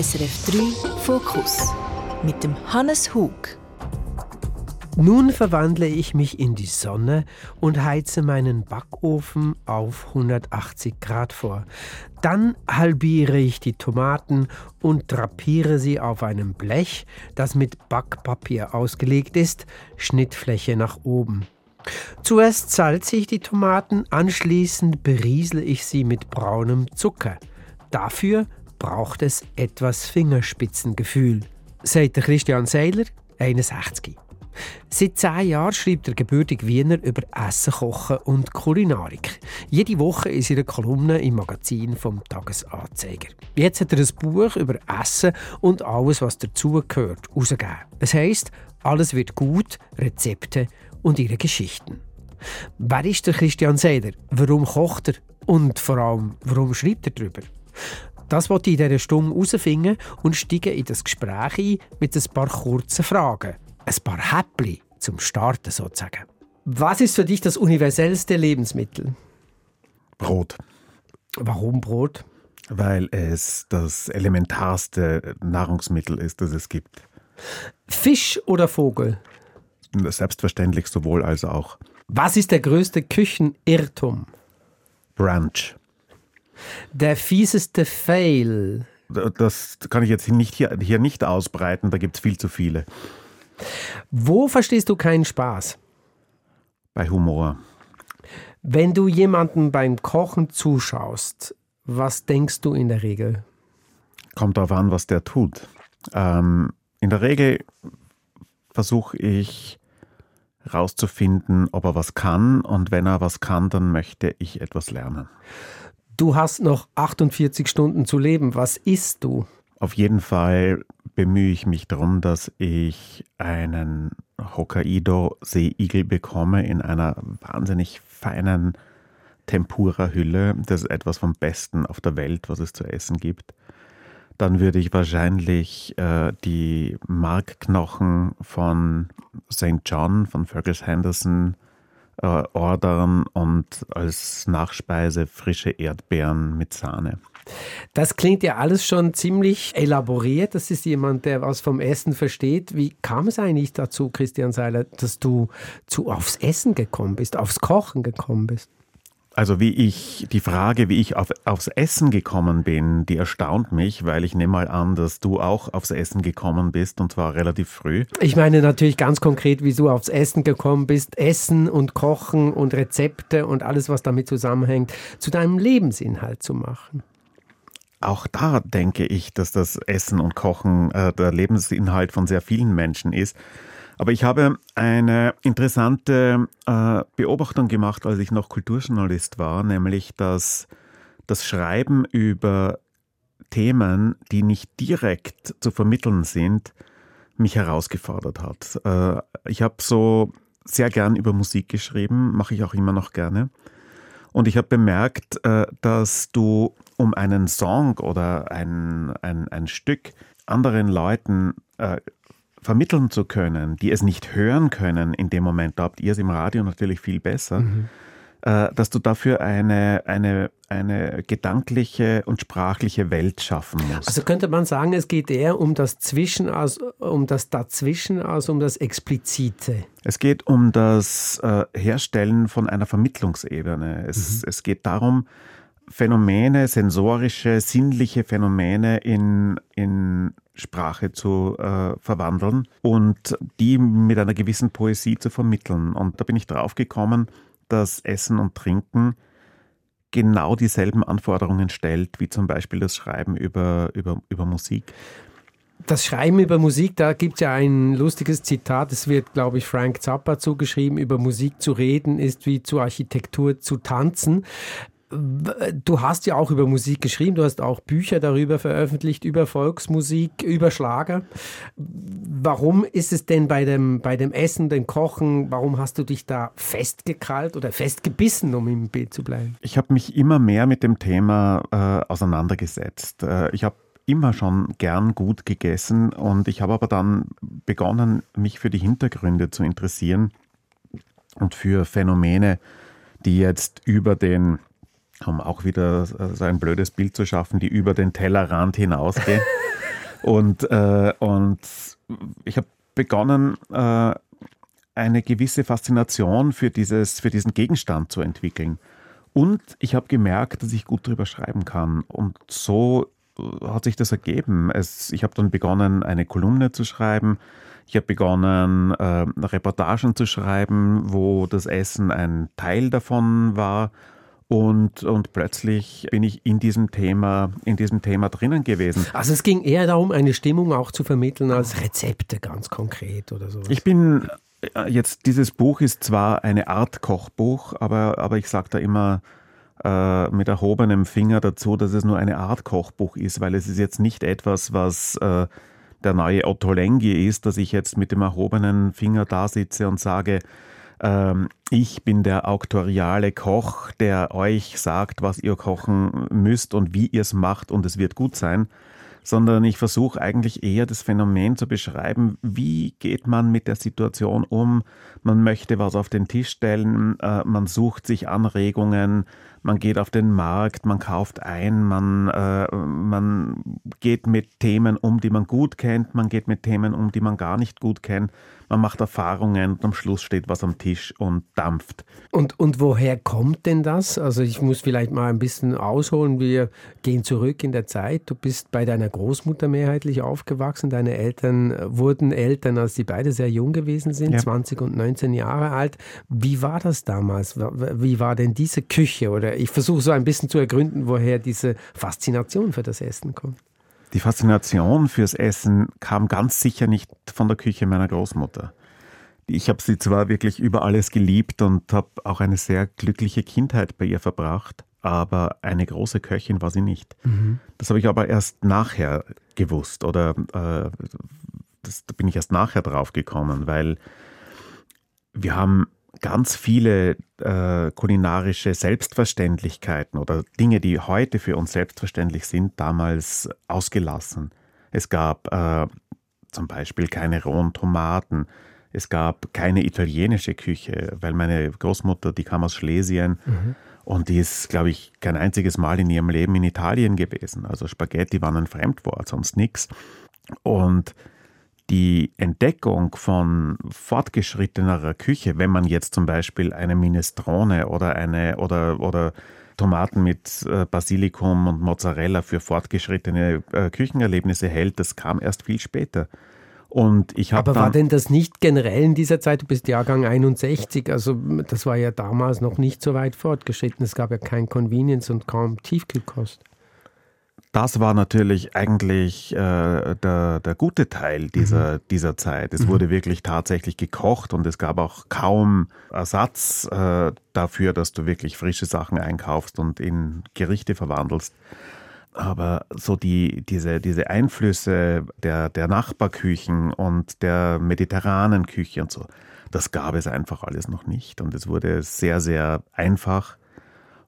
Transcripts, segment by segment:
SRF 3 Fokus mit dem Hannes Hug. Nun verwandle ich mich in die Sonne und heize meinen Backofen auf 180 Grad vor. Dann halbiere ich die Tomaten und drapiere sie auf einem Blech, das mit Backpapier ausgelegt ist, Schnittfläche nach oben. Zuerst salze ich die Tomaten, anschließend beriesle ich sie mit braunem Zucker. Dafür braucht es etwas Fingerspitzengefühl, sagt Christian Seiler, 61. Seit zehn Jahren schreibt der gebürtige Wiener über Essen, Kochen und Kulinarik. Jede Woche in seiner Kolumne im Magazin vom Tagesanzeiger. Jetzt hat er ein Buch über Essen und alles, was dazugehört, herausgegeben. Es heisst, alles wird gut, Rezepte und ihre Geschichten. Wer ist der Christian Seiler? Warum kocht er? Und vor allem, warum schreibt er darüber? Das wollte ich in dieser Stunde herausfinden und steige in das Gespräch ein mit ein paar kurzen Fragen ein paar Häppli zum Starten sozusagen. Was ist für dich das universellste Lebensmittel? Brot. Warum Brot? Weil es das elementarste Nahrungsmittel ist, das es gibt. Fisch oder Vogel? Selbstverständlich sowohl als auch. Was ist der größte Küchenirrtum? Brunch. Der fieseste Fail? Das kann ich jetzt nicht hier, hier nicht ausbreiten, da gibt es viel zu viele. Wo verstehst du keinen Spaß? Bei Humor. Wenn du jemandem beim Kochen zuschaust, was denkst du in der Regel? Kommt darauf an, was der tut. Ähm, in der Regel versuche ich herauszufinden, ob er was kann und wenn er was kann, dann möchte ich etwas lernen. Du hast noch 48 Stunden zu leben. Was isst du? Auf jeden Fall bemühe ich mich darum, dass ich einen Hokkaido-Seeigel bekomme in einer wahnsinnig feinen Tempura-Hülle. Das ist etwas vom Besten auf der Welt, was es zu essen gibt. Dann würde ich wahrscheinlich äh, die Markknochen von St. John, von Fergus Henderson, äh, ordern und als Nachspeise frische Erdbeeren mit Sahne. Das klingt ja alles schon ziemlich elaboriert. Das ist jemand, der was vom Essen versteht. Wie kam es eigentlich dazu, Christian Seiler, dass du zu aufs Essen gekommen bist, aufs Kochen gekommen bist? Also wie ich, die Frage, wie ich auf, aufs Essen gekommen bin, die erstaunt mich, weil ich nehme mal an, dass du auch aufs Essen gekommen bist und zwar relativ früh. Ich meine natürlich ganz konkret, wie du aufs Essen gekommen bist, Essen und Kochen und Rezepte und alles, was damit zusammenhängt, zu deinem Lebensinhalt zu machen. Auch da denke ich, dass das Essen und Kochen äh, der Lebensinhalt von sehr vielen Menschen ist. Aber ich habe eine interessante äh, Beobachtung gemacht, als ich noch Kulturjournalist war, nämlich dass das Schreiben über Themen, die nicht direkt zu vermitteln sind, mich herausgefordert hat. Äh, ich habe so sehr gern über Musik geschrieben, mache ich auch immer noch gerne. Und ich habe bemerkt, äh, dass du um einen Song oder ein, ein, ein Stück anderen Leuten äh, vermitteln zu können, die es nicht hören können in dem Moment, da habt ihr es im Radio natürlich viel besser, mhm. äh, dass du dafür eine, eine, eine gedankliche und sprachliche Welt schaffen musst. Also könnte man sagen, es geht eher um das Zwischen als um das Dazwischen als um das Explizite. Es geht um das äh, Herstellen von einer Vermittlungsebene. Es, mhm. es geht darum, Phänomene, sensorische, sinnliche Phänomene in, in Sprache zu äh, verwandeln und die mit einer gewissen Poesie zu vermitteln. Und da bin ich drauf gekommen, dass Essen und Trinken genau dieselben Anforderungen stellt, wie zum Beispiel das Schreiben über, über, über Musik. Das Schreiben über Musik, da gibt es ja ein lustiges Zitat, es wird, glaube ich, Frank Zappa zugeschrieben, über Musik zu reden ist wie zur Architektur zu tanzen. Du hast ja auch über Musik geschrieben, du hast auch Bücher darüber veröffentlicht, über Volksmusik, über Schlager. Warum ist es denn bei dem, bei dem Essen, dem Kochen, warum hast du dich da festgekrallt oder festgebissen, um im Bild zu bleiben? Ich habe mich immer mehr mit dem Thema äh, auseinandergesetzt. Äh, ich habe immer schon gern gut gegessen und ich habe aber dann begonnen, mich für die Hintergründe zu interessieren und für Phänomene, die jetzt über den um auch wieder so ein blödes Bild zu schaffen, die über den Tellerrand hinausgehen. Und, äh, und ich habe begonnen, äh, eine gewisse Faszination für, dieses, für diesen Gegenstand zu entwickeln. Und ich habe gemerkt, dass ich gut drüber schreiben kann. Und so äh, hat sich das ergeben. Es, ich habe dann begonnen, eine Kolumne zu schreiben. Ich habe begonnen, äh, Reportagen zu schreiben, wo das Essen ein Teil davon war. Und, und plötzlich bin ich in diesem Thema, in diesem Thema drinnen gewesen. Also es ging eher darum, eine Stimmung auch zu vermitteln als Rezepte ganz konkret oder so. Ich bin äh, jetzt, dieses Buch ist zwar eine Art Kochbuch, aber, aber ich sage da immer äh, mit erhobenem Finger dazu, dass es nur eine Art Kochbuch ist, weil es ist jetzt nicht etwas, was äh, der neue Otto Lengi ist, dass ich jetzt mit dem erhobenen Finger da sitze und sage, ähm, ich bin der auktoriale Koch, der euch sagt, was ihr kochen müsst und wie ihr es macht und es wird gut sein, sondern ich versuche eigentlich eher das Phänomen zu beschreiben, wie geht man mit der Situation um, man möchte was auf den Tisch stellen, äh, man sucht sich Anregungen, man geht auf den Markt, man kauft ein, man, äh, man geht mit Themen um, die man gut kennt, man geht mit Themen um, die man gar nicht gut kennt man macht Erfahrungen und am Schluss steht was am Tisch und dampft. Und, und woher kommt denn das? Also ich muss vielleicht mal ein bisschen ausholen. Wir gehen zurück in der Zeit. Du bist bei deiner Großmutter mehrheitlich aufgewachsen. Deine Eltern wurden Eltern, als sie beide sehr jung gewesen sind, ja. 20 und 19 Jahre alt. Wie war das damals? Wie war denn diese Küche? Oder ich versuche so ein bisschen zu ergründen, woher diese Faszination für das Essen kommt. Die Faszination fürs Essen kam ganz sicher nicht von der Küche meiner Großmutter. Ich habe sie zwar wirklich über alles geliebt und habe auch eine sehr glückliche Kindheit bei ihr verbracht, aber eine große Köchin war sie nicht. Mhm. Das habe ich aber erst nachher gewusst oder äh, das, da bin ich erst nachher drauf gekommen, weil wir haben ganz viele äh, kulinarische Selbstverständlichkeiten oder Dinge, die heute für uns selbstverständlich sind, damals ausgelassen. Es gab äh, zum Beispiel keine rohen Tomaten. Es gab keine italienische Küche, weil meine Großmutter, die kam aus Schlesien mhm. und die ist, glaube ich, kein einziges Mal in ihrem Leben in Italien gewesen. Also Spaghetti waren ein Fremdwort, sonst nichts. Und die Entdeckung von fortgeschrittenerer Küche, wenn man jetzt zum Beispiel eine Minestrone oder eine oder oder Tomaten mit äh, Basilikum und Mozzarella für fortgeschrittene äh, Küchenerlebnisse hält, das kam erst viel später. Und ich Aber war denn das nicht generell in dieser Zeit? Du bist Jahrgang 61, also das war ja damals noch nicht so weit fortgeschritten. Es gab ja kein Convenience und kaum Tiefkühlkost das war natürlich eigentlich äh, der, der gute Teil dieser, mhm. dieser Zeit. Es mhm. wurde wirklich tatsächlich gekocht und es gab auch kaum Ersatz äh, dafür, dass du wirklich frische Sachen einkaufst und in Gerichte verwandelst. Aber so die, diese, diese Einflüsse der, der Nachbarküchen und der mediterranen Küche und so, das gab es einfach alles noch nicht. Und es wurde sehr, sehr einfach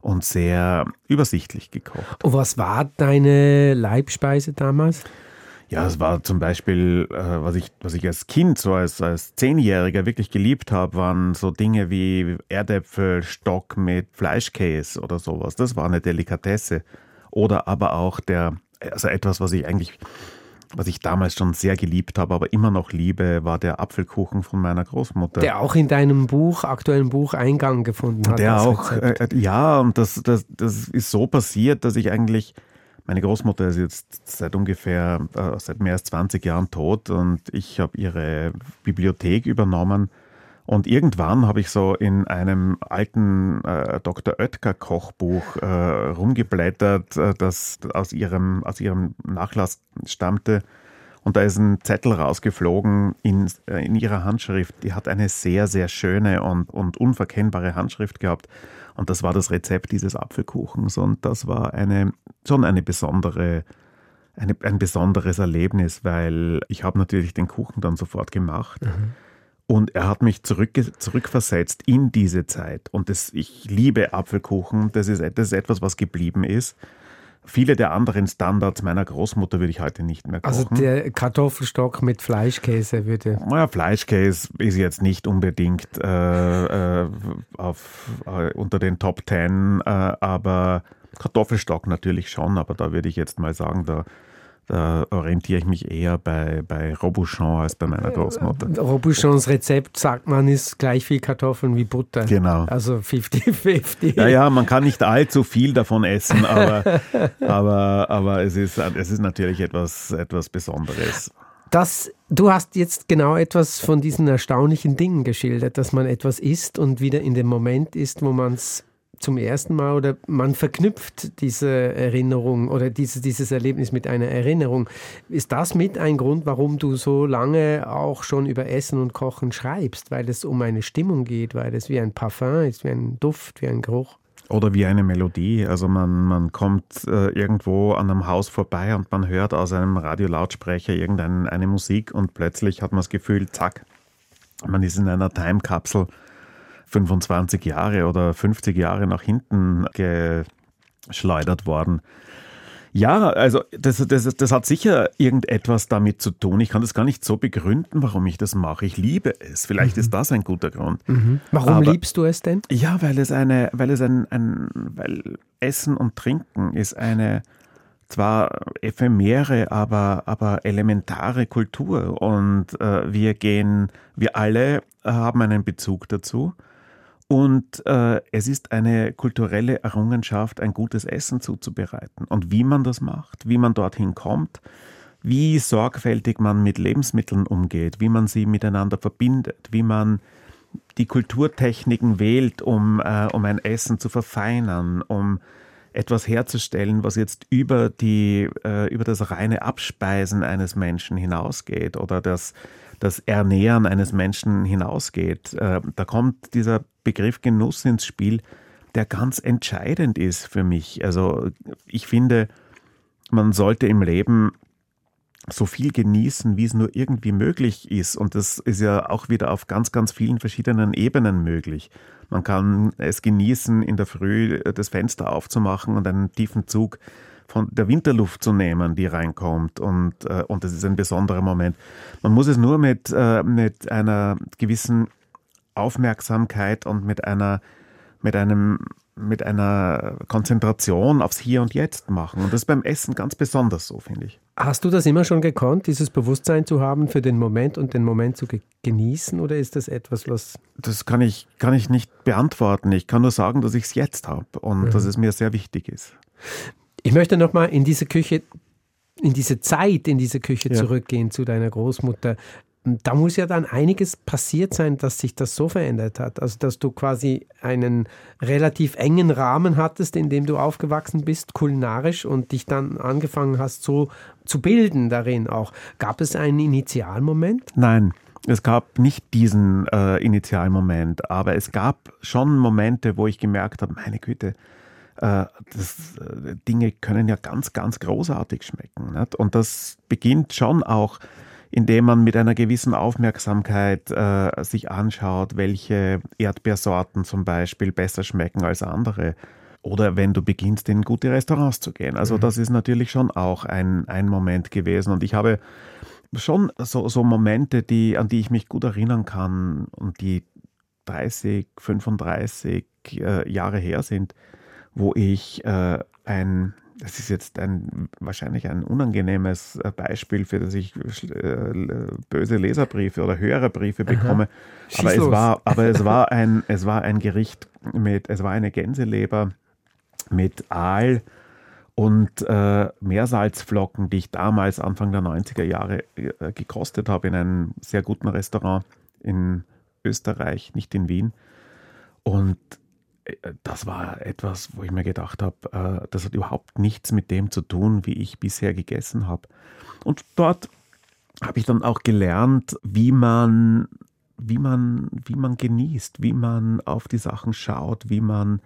und sehr übersichtlich gekocht. Und was war deine Leibspeise damals? Ja, es war zum Beispiel, äh, was, ich, was ich als Kind, so als, als Zehnjähriger wirklich geliebt habe, waren so Dinge wie Erdäpfelstock mit Fleischkäse oder sowas. Das war eine Delikatesse. Oder aber auch der, also etwas, was ich eigentlich was ich damals schon sehr geliebt habe, aber immer noch liebe, war der Apfelkuchen von meiner Großmutter. Der auch in deinem Buch, aktuellen Buch, Eingang gefunden hat. Der auch, äh, äh, ja, und das, das, das ist so passiert, dass ich eigentlich, meine Großmutter ist jetzt seit ungefähr, äh, seit mehr als 20 Jahren tot und ich habe ihre Bibliothek übernommen und irgendwann habe ich so in einem alten äh, Dr. Oetker Kochbuch äh, rumgeblättert, äh, das aus ihrem, aus ihrem Nachlass stammte. Und da ist ein Zettel rausgeflogen in, äh, in ihrer Handschrift. Die hat eine sehr, sehr schöne und, und unverkennbare Handschrift gehabt. Und das war das Rezept dieses Apfelkuchens. Und das war eine, schon eine besondere, eine, ein besonderes Erlebnis, weil ich habe natürlich den Kuchen dann sofort gemacht. Mhm und er hat mich zurück, zurückversetzt in diese Zeit. Und das, ich liebe Apfelkuchen. Das ist, das ist etwas, was geblieben ist. Viele der anderen Standards meiner Großmutter würde ich heute nicht mehr also kochen. Also der Kartoffelstock mit Fleischkäse würde. Naja, Fleischkäse ist jetzt nicht unbedingt äh, äh, auf, äh, unter den Top Ten, äh, aber Kartoffelstock natürlich schon. Aber da würde ich jetzt mal sagen, da da orientiere ich mich eher bei, bei Robuchon als bei meiner Großmutter. Robuchons Rezept, sagt man, ist gleich viel Kartoffeln wie Butter. Genau. Also 50-50. Ja, ja, man kann nicht allzu viel davon essen, aber, aber, aber es, ist, es ist natürlich etwas, etwas Besonderes. Das, du hast jetzt genau etwas von diesen erstaunlichen Dingen geschildert, dass man etwas isst und wieder in dem Moment ist, wo man es zum ersten Mal oder man verknüpft diese Erinnerung oder diese, dieses Erlebnis mit einer Erinnerung. Ist das mit ein Grund, warum du so lange auch schon über Essen und Kochen schreibst? Weil es um eine Stimmung geht, weil es wie ein Parfum ist, wie ein Duft, wie ein Geruch? Oder wie eine Melodie. Also man, man kommt äh, irgendwo an einem Haus vorbei und man hört aus einem Radiolautsprecher irgendeine Musik und plötzlich hat man das Gefühl, zack, man ist in einer Timekapsel 25 Jahre oder 50 Jahre nach hinten geschleudert worden. Ja, also das, das, das hat sicher irgendetwas damit zu tun. Ich kann das gar nicht so begründen, warum ich das mache. Ich liebe es. Vielleicht mhm. ist das ein guter Grund. Mhm. Warum Aber, liebst du es denn? Ja, weil es eine, weil es ein, ein weil Essen und Trinken ist eine zwar ephemere, aber, aber elementare Kultur. Und äh, wir gehen, wir alle haben einen Bezug dazu. Und äh, es ist eine kulturelle Errungenschaft, ein gutes Essen zuzubereiten. Und wie man das macht, wie man dorthin kommt, wie sorgfältig man mit Lebensmitteln umgeht, wie man sie miteinander verbindet, wie man die Kulturtechniken wählt, um, äh, um ein Essen zu verfeinern, um etwas herzustellen, was jetzt über, die, äh, über das reine Abspeisen eines Menschen hinausgeht oder das, das Ernähren eines Menschen hinausgeht. Äh, da kommt dieser Begriff Genuss ins Spiel, der ganz entscheidend ist für mich. Also ich finde, man sollte im Leben so viel genießen, wie es nur irgendwie möglich ist. Und das ist ja auch wieder auf ganz, ganz vielen verschiedenen Ebenen möglich. Man kann es genießen, in der Früh das Fenster aufzumachen und einen tiefen Zug von der Winterluft zu nehmen, die reinkommt. Und, äh, und das ist ein besonderer Moment. Man muss es nur mit, äh, mit einer gewissen Aufmerksamkeit und mit einer, mit einem, mit einer Konzentration aufs Hier und Jetzt machen. Und das ist beim Essen ganz besonders so, finde ich. Hast du das immer schon gekonnt, dieses Bewusstsein zu haben für den Moment und den Moment zu genießen? Oder ist das etwas, was. Das kann ich, kann ich nicht beantworten. Ich kann nur sagen, dass ich es jetzt habe und mhm. dass es mir sehr wichtig ist. Ich möchte nochmal in diese Küche in diese Zeit, in diese Küche ja. zurückgehen zu deiner Großmutter da muss ja dann einiges passiert sein, dass sich das so verändert hat. Also, dass du quasi einen relativ engen Rahmen hattest, in dem du aufgewachsen bist, kulinarisch, und dich dann angefangen hast, so zu bilden darin auch. Gab es einen Initialmoment? Nein. Es gab nicht diesen äh, Initialmoment, aber es gab schon Momente, wo ich gemerkt habe, meine Güte, äh, das, äh, Dinge können ja ganz, ganz großartig schmecken. Nicht? Und das beginnt schon auch indem man mit einer gewissen Aufmerksamkeit äh, sich anschaut, welche Erdbeersorten zum Beispiel besser schmecken als andere. Oder wenn du beginnst, in gute Restaurants zu gehen. Also mhm. das ist natürlich schon auch ein, ein Moment gewesen. Und ich habe schon so, so Momente, die, an die ich mich gut erinnern kann und die 30, 35 äh, Jahre her sind, wo ich äh, ein das ist jetzt ein, wahrscheinlich ein unangenehmes äh, Beispiel, für das ich äh, böse Leserbriefe oder Hörerbriefe bekomme. Aber es, war, aber es war ein, es war ein Gericht mit, es war eine Gänseleber mit Aal und äh, Meersalzflocken, die ich damals Anfang der 90er Jahre äh, gekostet habe in einem sehr guten Restaurant in Österreich, nicht in Wien. Und äh, das war etwas, wo ich mir gedacht habe, äh, das hat überhaupt nichts mit dem zu tun, wie ich bisher gegessen habe. Und dort habe ich dann auch gelernt, wie man, wie man, wie man genießt, wie man auf die Sachen schaut, wie man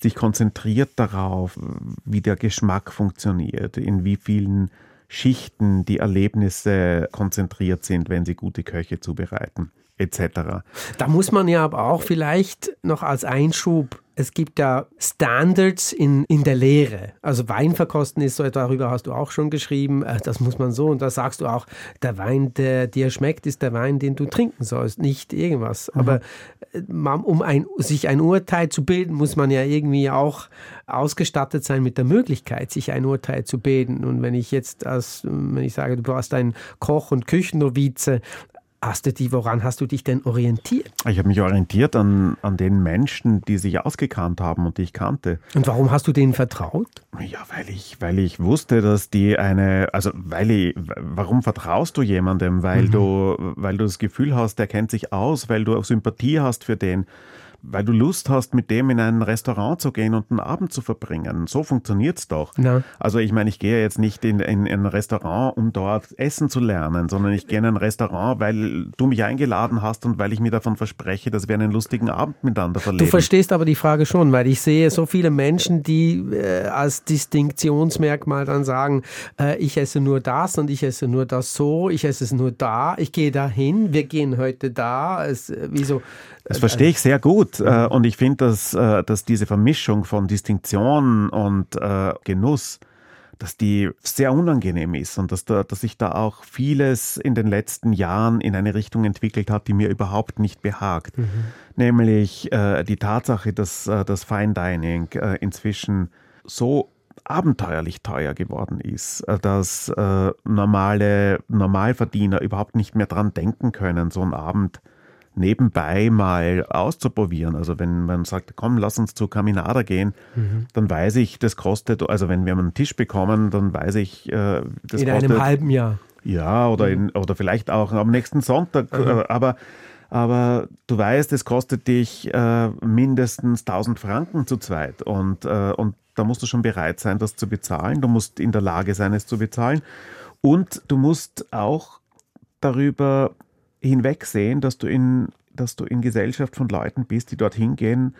sich konzentriert darauf, wie der Geschmack funktioniert, in wie vielen Schichten die Erlebnisse konzentriert sind, wenn sie gute Köche zubereiten. Etc. Da muss man ja aber auch vielleicht noch als Einschub es gibt ja Standards in, in der Lehre. Also Weinverkosten ist so, darüber hast du auch schon geschrieben, äh, das muss man so und da sagst du auch, der Wein, der dir schmeckt, ist der Wein, den du trinken sollst, nicht irgendwas. Mhm. Aber äh, um ein, sich ein Urteil zu bilden, muss man ja irgendwie auch ausgestattet sein mit der Möglichkeit, sich ein Urteil zu bilden. Und wenn ich jetzt als, wenn ich sage, du warst ein Koch- und Küchennovize, Die, woran hast du dich denn orientiert? Ich habe mich orientiert an, an den Menschen, die sich ausgekannt haben und die ich kannte. Und warum hast du denen vertraut? Ja, weil ich, weil ich wusste, dass die eine, also weil ich, warum vertraust du jemandem? Weil mhm. du, weil du das Gefühl hast, der kennt sich aus, weil du Sympathie hast für den weil du Lust hast, mit dem in ein Restaurant zu gehen und einen Abend zu verbringen. So funktioniert es doch. Ja. Also ich meine, ich gehe jetzt nicht in, in, in, ein Restaurant, um dort Essen zu lernen, sondern ich gehe in ein Restaurant, weil du mich eingeladen hast und weil ich mir davon verspreche, dass wir einen lustigen Abend miteinander verleben. Du verstehst aber die Frage schon, weil ich sehe so viele Menschen, die äh, als Distinktionsmerkmal dann sagen, äh, ich esse nur das und ich esse nur das so, ich esse es nur da, ich gehe dahin, wir gehen heute da. Es, äh, wieso? Das verstehe ich sehr gut. Äh, und ich finde, dass, äh, dass diese Vermischung von Distinktion und äh, Genuss, dass die sehr unangenehm ist und dass, da, dass sich da auch vieles in den letzten Jahren in eine Richtung entwickelt hat, die mir überhaupt nicht behagt. Mhm. Nämlich die Tatsache, dass das Fine Dining inzwischen so abenteuerlich teuer geworden ist, dass normale Normalverdiener überhaupt nicht mehr dran denken können, so einen Abend nebenbei mal auszuprobieren. Also wenn man sagt, komm, lass uns zu Caminada gehen, mhm. dann weiß ich, das kostet, also wenn wir einen Tisch bekommen, dann weiß ich, äh, das In kostet, einem halben Jahr. Ja, oder, mhm. in, oder vielleicht auch am nächsten Sonntag. Mhm. Aber, aber du weißt, es kostet dich äh, mindestens 1000 Franken zu zweit. Und, äh, und da musst du schon bereit sein, das zu bezahlen. Du musst in der Lage sein, es zu bezahlen. Und du musst auch darüber hinwegsehen, dass du in, dass du in Gesellschaft von Leuten bist, die dorthin gehen,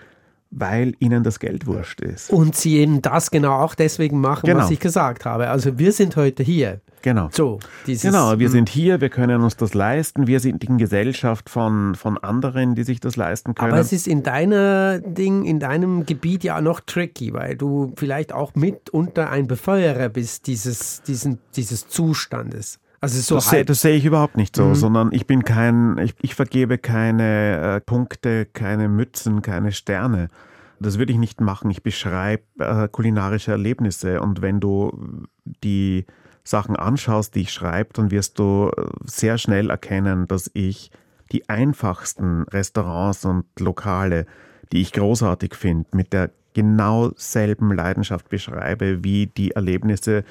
weil ihnen das Geld wurscht ist. Und sie eben das genau auch deswegen machen, genau. was ich gesagt habe. Also wir sind heute hier. Genau. So, dieses, genau, wir hm. sind hier, wir können uns das leisten, wir sind in Gesellschaft von, von anderen, die sich das leisten können. Aber es ist in deiner Ding, in deinem Gebiet ja noch tricky, weil du vielleicht auch mitunter ein Befeuerer bist dieses, diesen, dieses Zustandes. Also so das, sehe, sehe ich überhaupt nicht so, mhm. sondern ich bin kein, ich, ich vergebe keine äh, Punkte, keine Mützen, keine Sterne. Das würde ich nicht machen. Ich beschreibe äh, kulinarische Erlebnisse und wenn du die Sachen anschaust, die ich schreibe, dann wirst du äh, sehr schnell erkennen, dass ich die einfachsten Restaurants und Lokale, die ich großartig finde, mit der genau selben Leidenschaft beschreibe wie die Erlebnisse,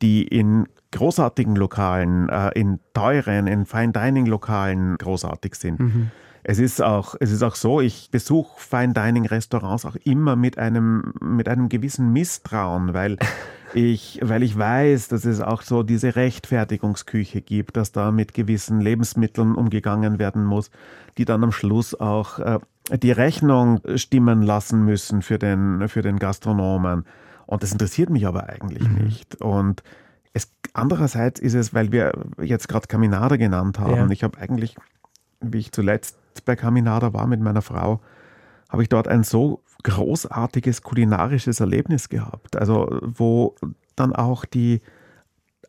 die in großartigen Lokalen, äh, in teuren, in Fine Dining Lokalen großartig sind. Mhm. Es ist auch, es ist auch so, ich besuche Fine Dining Restaurants auch immer mit einem, mit einem gewissen Misstrauen, weil ich, weil ich weiß, dass es auch so diese Rechtfertigungsküche gibt, dass da mit gewissen Lebensmitteln umgegangen werden muss, die dann am Schluss auch äh, die Rechnung stimmen lassen müssen für den, für den Gastronomen. Und das interessiert mich aber eigentlich mhm. nicht. Und es, andererseits ist es, weil wir jetzt gerade Caminada genannt haben, ja. ich habe eigentlich, wie ich zuletzt bei Caminada war mit meiner Frau, habe ich dort ein so großartiges kulinarisches Erlebnis gehabt. Also wo dann auch die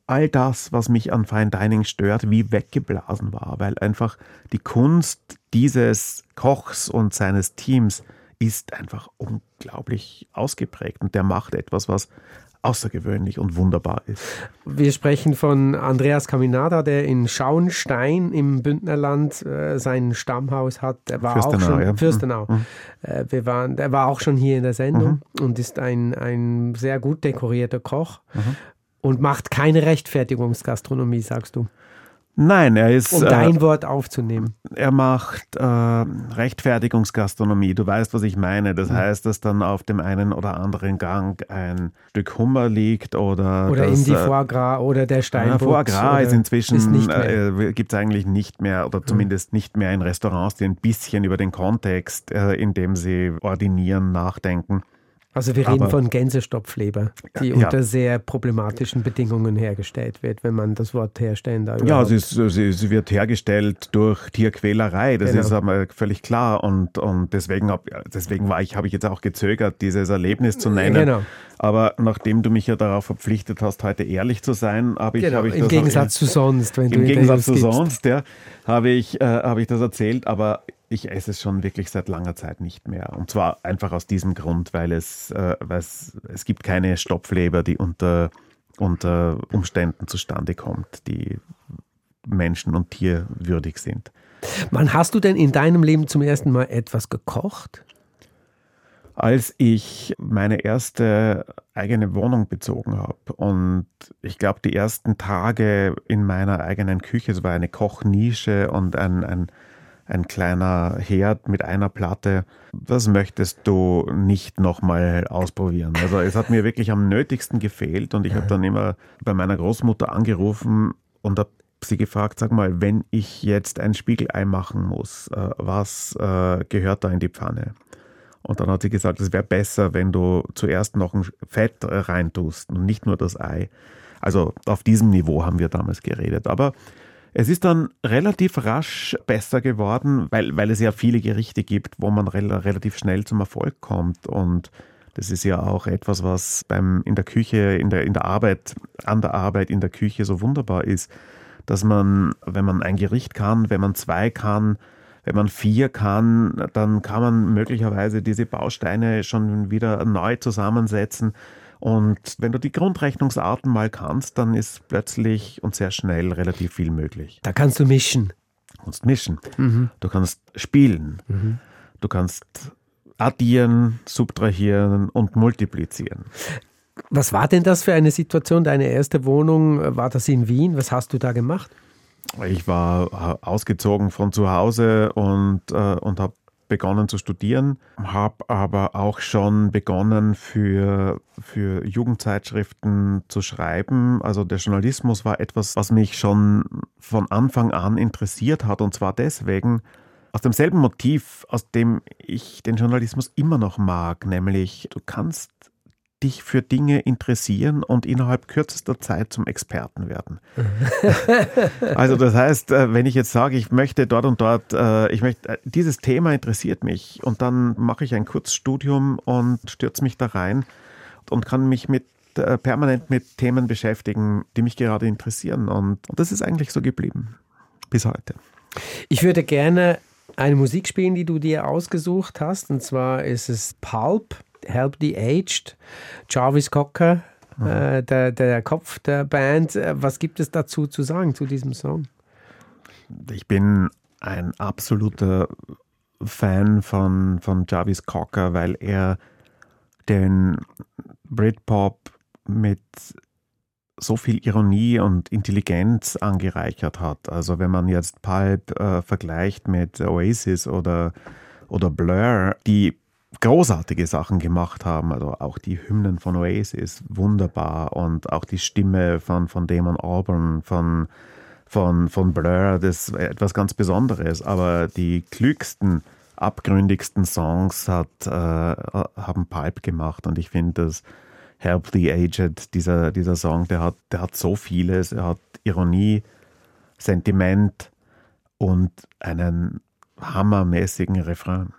all das, was mich an Fine Dining stört, wie weggeblasen war, weil einfach die Kunst dieses Kochs und seines Teams ist einfach unglaublich ausgeprägt und der macht etwas, was außergewöhnlich und wunderbar ist. Wir sprechen von Andreas Caminada, der in Schauenstein im Bündnerland äh, sein Stammhaus hat. Er war Fürstenau, auch schon ja. Fürstenau. Mhm. Äh, wir waren, er war auch schon hier in der Sendung mhm. und ist ein, ein sehr gut dekorierter Koch mhm. und macht keine Rechtfertigungsgastronomie, sagst du. Nein, er ist. Um dein äh, Wort aufzunehmen. Er macht äh, Rechtfertigungsgastronomie. Du weißt, was ich meine. Das mhm. heißt, dass dann auf dem einen oder anderen Gang ein Stück Hummer liegt oder. Oder das, in die äh, Foie Gras oder der Steinbuchs. Foie Gras ist inzwischen, äh, gibt es eigentlich nicht mehr oder mhm. zumindest mhm. nicht mehr in Restaurants, die ein bisschen über den Kontext, äh, in dem sie ordinieren, nachdenken. Also wir reden Aber, von Gänsestopfleber, die ja. unter sehr problematischen Bedingungen hergestellt wird, wenn man das Wort herstellen darf. Ja, sie, ist, sie, sie, wird hergestellt durch Tierquälerei, das genau. ist aber völlig klar. Und, und deswegen, hab, deswegen war ich, habe ich jetzt auch gezögert, dieses Erlebnis zu nennen. Genau. Aber nachdem du mich ja darauf verpflichtet hast, heute ehrlich zu sein, habe ich, genau, hab ich im das Gegensatz in, zu sonst, wenn du im Gegensatz zu sonst, ja, habe ich, äh, habe ich das erzählt. Aber ich esse es schon wirklich seit langer Zeit nicht mehr. Und zwar einfach aus diesem Grund, weil es, äh, weil es, es gibt keine Stopfleber, die unter, unter Umständen zustande kommt, die menschen- und tierwürdig sind. Wann hast du denn in deinem Leben zum ersten Mal etwas gekocht? Als ich meine erste eigene Wohnung bezogen habe und ich glaube, die ersten Tage in meiner eigenen Küche, es war eine Kochnische und ein, ein ein kleiner Herd mit einer Platte. Das möchtest du nicht nochmal ausprobieren. Also es hat mir wirklich am nötigsten gefehlt und ich habe dann immer bei meiner Großmutter angerufen und habe sie gefragt, sag mal, wenn ich jetzt ein Spiegelei machen muss, äh, was äh, gehört da in die Pfanne? Und dann hat sie gesagt, es wäre besser, wenn du zuerst noch ein Fett reintust und nicht nur das Ei. Also auf diesem Niveau haben wir damals geredet. Aber es ist dann relativ rasch besser geworden, weil, weil es ja viele Gerichte gibt, wo man re relativ schnell zum Erfolg kommt. Und das ist ja auch etwas, was beim, in der Küche, in der, in der Arbeit, an der Arbeit in der Küche so wunderbar ist, dass man, wenn man ein Gericht kann, wenn man zwei kann, wenn man vier kann, dann kann man möglicherweise diese Bausteine schon wieder neu zusammensetzen und wenn du die Grundrechnungsarten mal kannst, dann ist plötzlich und sehr schnell relativ viel möglich. Da kannst du mischen. Du kannst mischen. Mhm. Du kannst spielen. Mhm. Du kannst addieren, subtrahieren und multiplizieren. Was war denn das für eine Situation? Deine erste Wohnung, war das in Wien? Was hast du da gemacht? Ich war ausgezogen von zu Hause und, äh, und habe begonnen zu studieren, habe aber auch schon begonnen für, für Jugendzeitschriften zu schreiben. Also der Journalismus war etwas, was mich schon von Anfang an interessiert hat und zwar deswegen, aus demselben Motiv, aus dem ich den Journalismus immer noch mag, nämlich du kannst dich für Dinge interessieren und innerhalb kürzester Zeit zum Experten werden. also das heißt, äh, wenn ich jetzt sage, ich möchte dort und dort, äh, ich möchte, äh, dieses Thema interessiert mich und dann mache ich ein Kurzstudium und stürze mich da rein und kann mich mit permanent mit Themen beschäftigen, die mich gerade interessieren. Und das ist eigentlich so geblieben bis heute. Ich würde gerne eine Musik spielen, die du dir ausgesucht hast. Und zwar ist es Pulp Help the Aged, Jarvis Cocker, äh, der, der Kopf der Band. Äh, was gibt es dazu zu sagen zu diesem Song? Ich bin ein absoluter Fan von, von Jarvis Cocker, weil er den Britpop mit so viel Ironie und Intelligenz angereichert hat. Also wenn man jetzt Pulp äh, vergleicht mit Oasis oder, oder Blur, die großartige Sachen gemacht haben. Also auch die Hymnen von Oasis, wunderbar. Und auch die Stimme von, von Damon Albarn, von, von, von Blur, das ist etwas ganz Besonderes. Aber die klügsten, abgründigsten Songs hat, äh, haben Pipe gemacht. Und ich finde, dass Help the Aged, dieser, dieser Song, der hat, der hat so vieles. Er hat Ironie, Sentiment und einen hammermäßigen Refrain.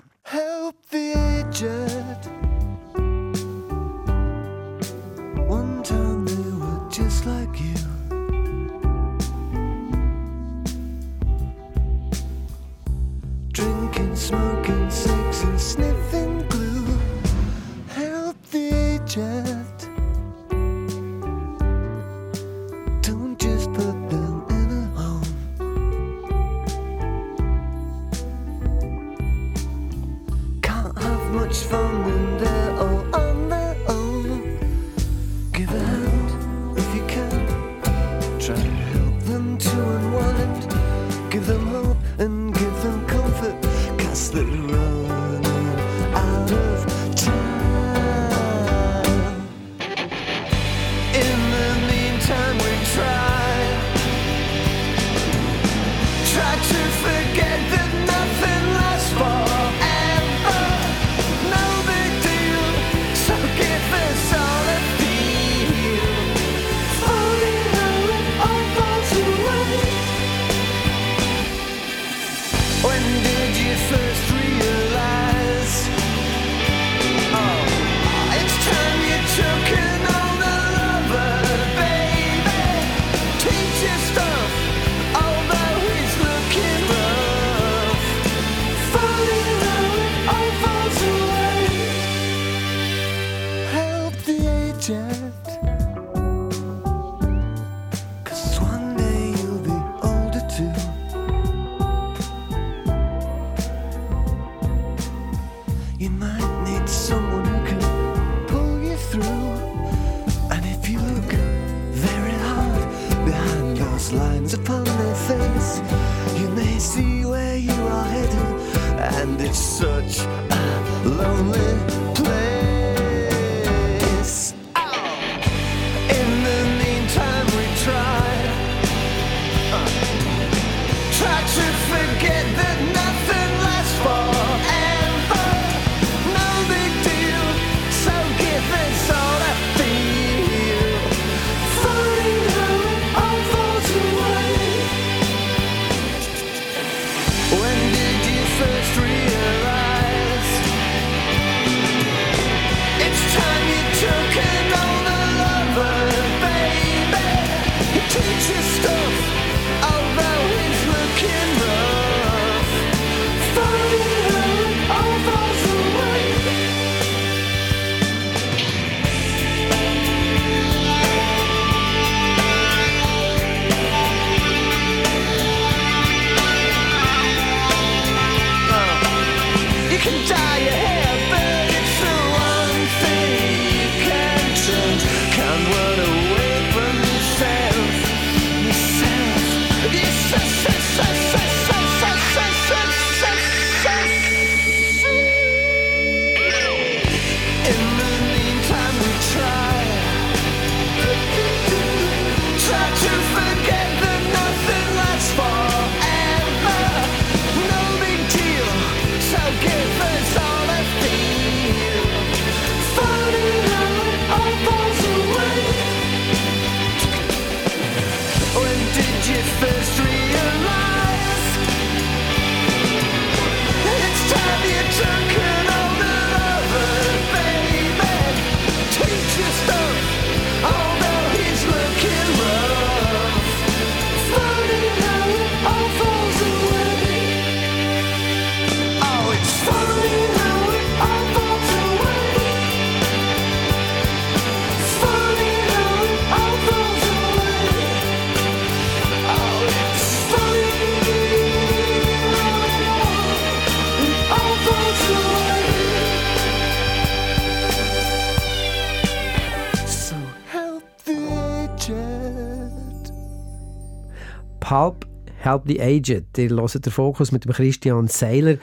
Help the Aged. Ihr hört den Fokus mit dem Christian Seiler,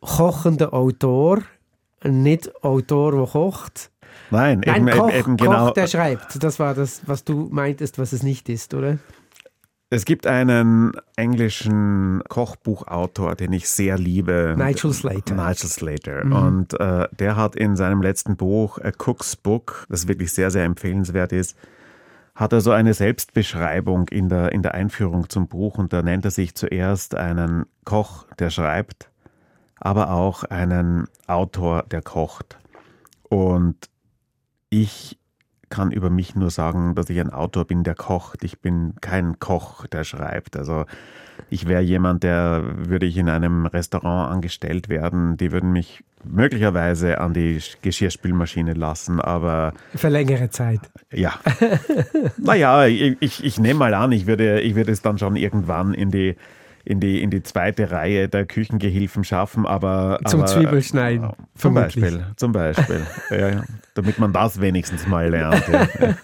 kochender Autor, nicht Autor, der kocht. Nein, Nein, eben, Koch, eben genau. Koch, der schreibt. Das war das, was du meintest, was es nicht ist, oder? Es gibt einen englischen Kochbuchautor, den ich sehr liebe. Nigel Slater. Mhm. Nigel Slater. Und äh, der hat in seinem letzten Buch, A Cook's Book, das wirklich sehr, sehr empfehlenswert ist, hat er so eine Selbstbeschreibung in der, in der Einführung zum Buch. Und da nennt er sich zuerst einen Koch, der schreibt, aber auch einen Autor, der kocht. Und ich kann über mich nur sagen, dass ich ein Autor bin, der kocht. Ich bin kein Koch, der schreibt. Also ich wäre jemand, der würde ich in einem Restaurant angestellt werden, die würden mich möglicherweise an die Geschirrspülmaschine lassen, aber Für längere Zeit. ja. naja, ich, ich, ich nehme mal an, ich würde, ich würde es dann schon irgendwann in die, in die, in die zweite Reihe der Küchengehilfen schaffen, aber. Zum aber, Zwiebelschneiden, Zum vermutlich. Beispiel, zum Beispiel. ja, ja, damit man das wenigstens mal lernt. Ja.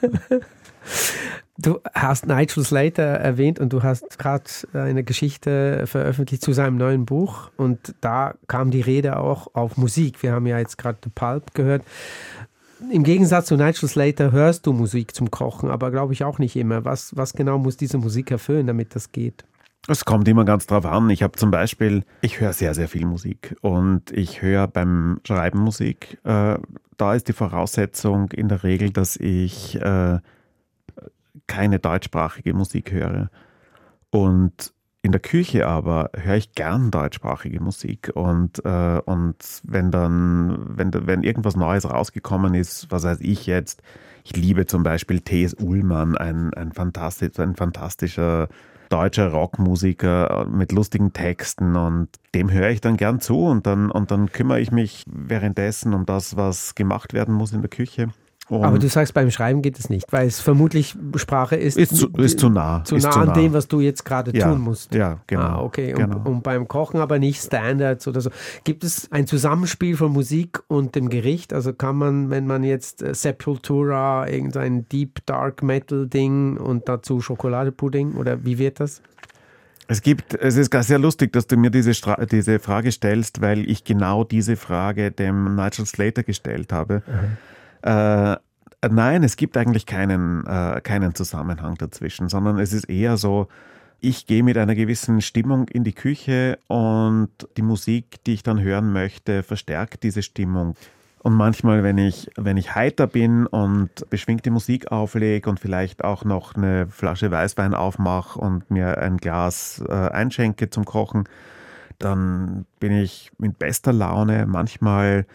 Du hast Nigel Slater erwähnt und du hast gerade eine Geschichte veröffentlicht zu seinem neuen Buch und da kam die Rede auch auf Musik. Wir haben ja jetzt gerade The Pulp gehört. Im Gegensatz zu Nigel Slater hörst du Musik zum Kochen, aber glaube ich auch nicht immer. Was, was genau muss diese Musik erfüllen, damit das geht? Es kommt immer ganz drauf an. Ich habe zum Beispiel, ich höre sehr, sehr viel Musik und ich höre beim Schreiben Musik. Äh, da ist die Voraussetzung in der Regel, dass ich äh, keine deutschsprachige Musik höre. Und in der Küche aber höre ich gern deutschsprachige Musik. Und, äh, und wenn dann, wenn, wenn irgendwas Neues rausgekommen ist, was weiß ich jetzt, ich liebe zum Beispiel T.S. Ullmann, ein, ein, fantastisch, ein fantastischer deutscher Rockmusiker mit lustigen Texten und dem höre ich dann gern zu und dann, und dann kümmere ich mich währenddessen um das, was gemacht werden muss in der Küche. Und Aber du sagst, beim Schreiben geht es nicht, weil es vermutlich Sprache ist. ist zu, ist zu nah. zu nah zu an dem, was du jetzt gerade ja, tun musst. Ja, genau. Ah, okay. Und, genau. und beim Kochen aber nicht Standards oder so. Gibt es ein Zusammenspiel von Musik und dem Gericht? Also kann man, wenn man jetzt äh, Sepultura, irgendein Deep Dark Metal Ding und dazu Schokoladepudding oder wie wird das? Es gibt, es ist sehr lustig, dass du mir diese, Stra diese Frage stellst, weil ich genau diese Frage dem Nigel Slater gestellt habe. Äh, nein, es gibt eigentlich keinen, äh, keinen Zusammenhang dazwischen, sondern es ist eher so, ich gehe mit einer gewissen Stimmung in die Küche und die Musik, die ich dann hören möchte, verstärkt diese Stimmung. Und manchmal, wenn ich, wenn ich heiter bin und beschwingte Musik auflege und vielleicht auch noch eine Flasche Weißwein aufmache und mir ein Glas äh, einschenke zum Kochen, dann bin ich mit bester Laune. Manchmal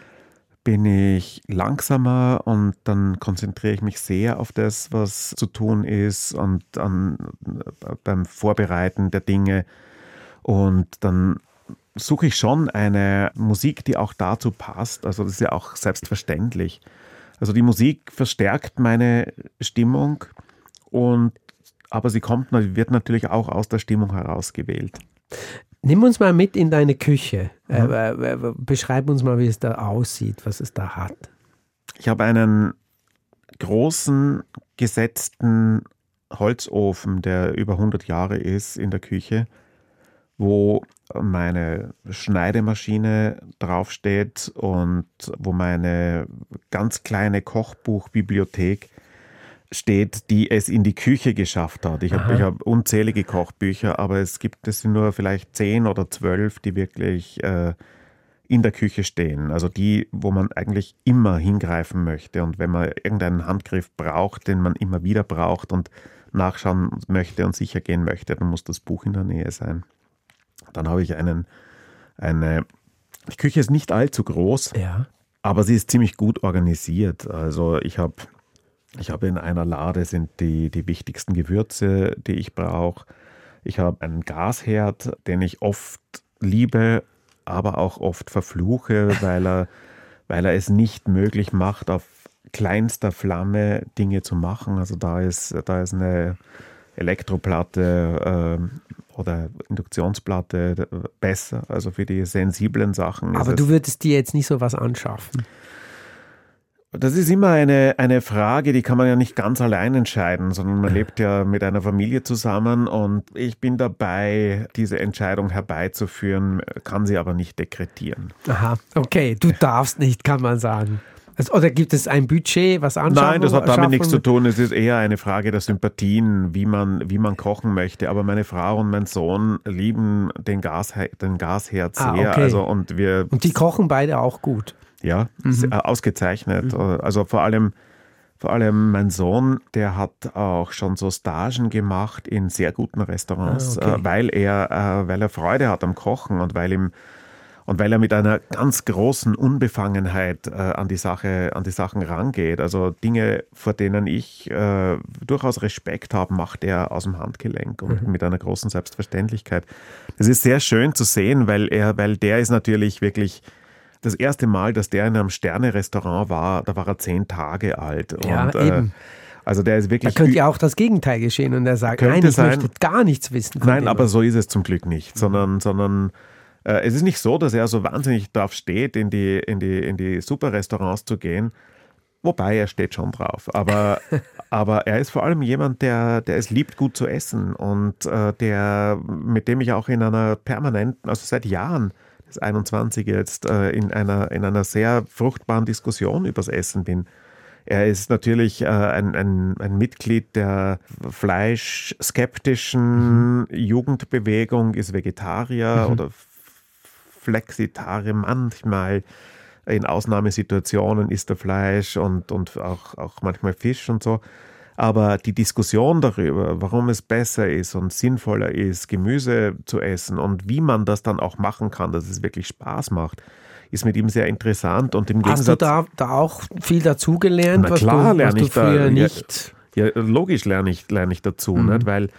bin ich langsamer und dann konzentriere ich mich sehr auf das, was zu tun ist und an, beim Vorbereiten der Dinge. Und dann suche ich schon eine Musik, die auch dazu passt. Also das ist ja auch selbstverständlich. Also die Musik verstärkt meine Stimmung und aber sie kommt, wird natürlich auch aus der Stimmung herausgewählt. Nimm uns mal mit in deine Küche. Äh, äh, äh, beschreib uns mal, wie es da aussieht, was es da hat. Ich habe einen großen gesetzten Holzofen, der über 100 Jahre ist in der Küche, wo meine Schneidemaschine draufsteht und wo meine ganz kleine Kochbuchbibliothek steht, die es in die Küche geschafft hat. Ich habe hab unzählige Kochbücher, aber es gibt es sind nur vielleicht zehn oder zwölf, die wirklich äh, in der Küche stehen. Also die, wo man eigentlich immer hingreifen möchte. Und wenn man irgendeinen Handgriff braucht, den man immer wieder braucht und nachschauen möchte und sicher gehen möchte, dann muss das Buch in der Nähe sein. Dann habe ich einen, eine, die Küche ist nicht allzu groß, Ja. aber sie ist ziemlich gut organisiert. Also ich habe ich habe in einer Lade sind die, die wichtigsten Gewürze, die ich brauche. Ich habe einen Gasherd, den ich oft liebe, aber auch oft verfluche, weil er, weil er es nicht möglich macht, auf kleinster Flamme Dinge zu machen. Also da ist, da ist eine Elektroplatte ähm, oder Induktionsplatte besser, also für die sensiblen Sachen. Aber du würdest dir jetzt nicht so was anschaffen. Das ist immer eine, eine Frage, die kann man ja nicht ganz allein entscheiden, sondern man lebt ja mit einer Familie zusammen und ich bin dabei, diese Entscheidung herbeizuführen, kann sie aber nicht dekretieren. Aha, okay, du darfst nicht, kann man sagen. Also, oder gibt es ein Budget, was anschaffen Nein, das hat damit nichts zu tun. Es ist eher eine Frage der Sympathien, wie man, wie man kochen möchte. Aber meine Frau und mein Sohn lieben den, Gashe den Gasherd sehr. Ah, okay. Also, und wir Und die kochen beide auch gut. Ja, Mhm. äh, ausgezeichnet. Also vor allem, vor allem mein Sohn, der hat auch schon so Stagen gemacht in sehr guten Restaurants, Ah, okay. äh, weil er, äh, weil er Freude hat am Kochen und weil ihm und weil er mit einer ganz großen Unbefangenheit äh, an die Sache, an die Sachen rangeht. Also Dinge, vor denen ich äh, durchaus Respekt habe, macht er aus dem Handgelenk und Mhm. mit einer großen Selbstverständlichkeit. Das ist sehr schön zu sehen, weil er, weil der ist natürlich wirklich das erste Mal, dass der in einem Sterne-Restaurant war, da war er zehn Tage alt. Ja, und, eben. also der ist Da wirklich. könnte ja auch das Gegenteil geschehen und er sagt, nein, ich sein. möchte gar nichts wissen. Nein, dem, aber so ist es zum Glück nicht, sondern, sondern äh, es ist nicht so, dass er so wahnsinnig drauf steht, in die, in die, in die Super-Restaurants zu gehen. Wobei er steht schon drauf. Aber, aber er ist vor allem jemand, der, der es liebt, gut zu essen und äh, der, mit dem ich auch in einer permanenten, also seit Jahren, das 21 jetzt, äh, in, einer, in einer sehr fruchtbaren Diskussion übers Essen bin. Er ist natürlich äh, ein, ein, ein Mitglied der fleischskeptischen Jugendbewegung, ist Vegetarier oder Flexitarier manchmal. In Ausnahmesituationen isst er Fleisch und, und auch, auch manchmal Fisch und so. Aber die Diskussion darüber, warum es besser ist und sinnvoller ist, Gemüse zu essen und wie man das dann auch machen kann, dass es wirklich Spaß macht, ist mit ihm sehr interessant. Und im Hast du Gegensatz da, da auch viel dazugelernt, was klar du, was lerne du ich da, früher ja. nicht... Ja, logisch lerne ich, lerne ich dazu, Mhm. nicht? weil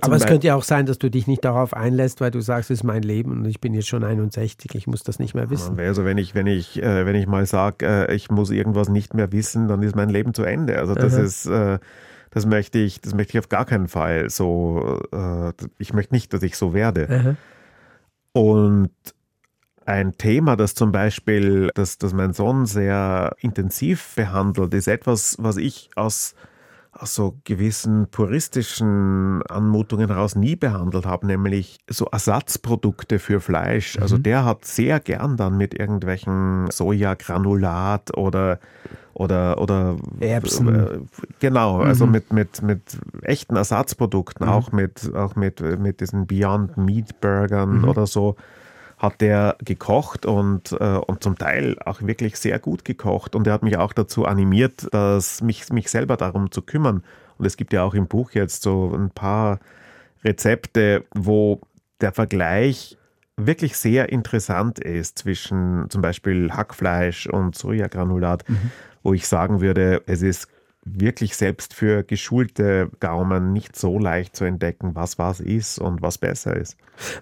Aber es könnte ja auch sein, dass du dich nicht darauf einlässt, weil du sagst, es ist mein Leben und ich bin jetzt schon 61, ich muss das nicht mehr wissen. Also wenn ich, wenn ich, äh, wenn ich mal sage, äh, ich muss irgendwas nicht mehr wissen, dann ist mein Leben zu Ende. Also das Aha. ist, äh, das möchte ich, das möchte ich auf gar keinen Fall so, äh, ich möchte nicht, dass ich so werde. Aha. Und ein Thema, das zum Beispiel, das, das mein Sohn sehr intensiv behandelt, ist etwas, was ich aus, aus so gewissen puristischen Anmutungen heraus nie behandelt habe, nämlich so Ersatzprodukte für Fleisch. Also der hat sehr gern dann mit irgendwelchen Sojagranulat oder oder, oder Erbsen. äh, Genau, also mit, mit, mit echten Ersatzprodukten, auch mit, auch mit, mit diesen Beyond Meat Burgern oder so, hat der gekocht und, äh, und zum Teil auch wirklich sehr gut gekocht. Und er hat mich auch dazu animiert, dass mich, mich selber darum zu kümmern. Und es gibt ja auch im Buch jetzt so ein paar Rezepte, wo der Vergleich wirklich sehr interessant ist zwischen zum Beispiel Hackfleisch und Sojagranulat, wo ich sagen würde, es ist wirklich selbst für geschulte Gaumen nicht so leicht zu entdecken, was was ist und was besser ist.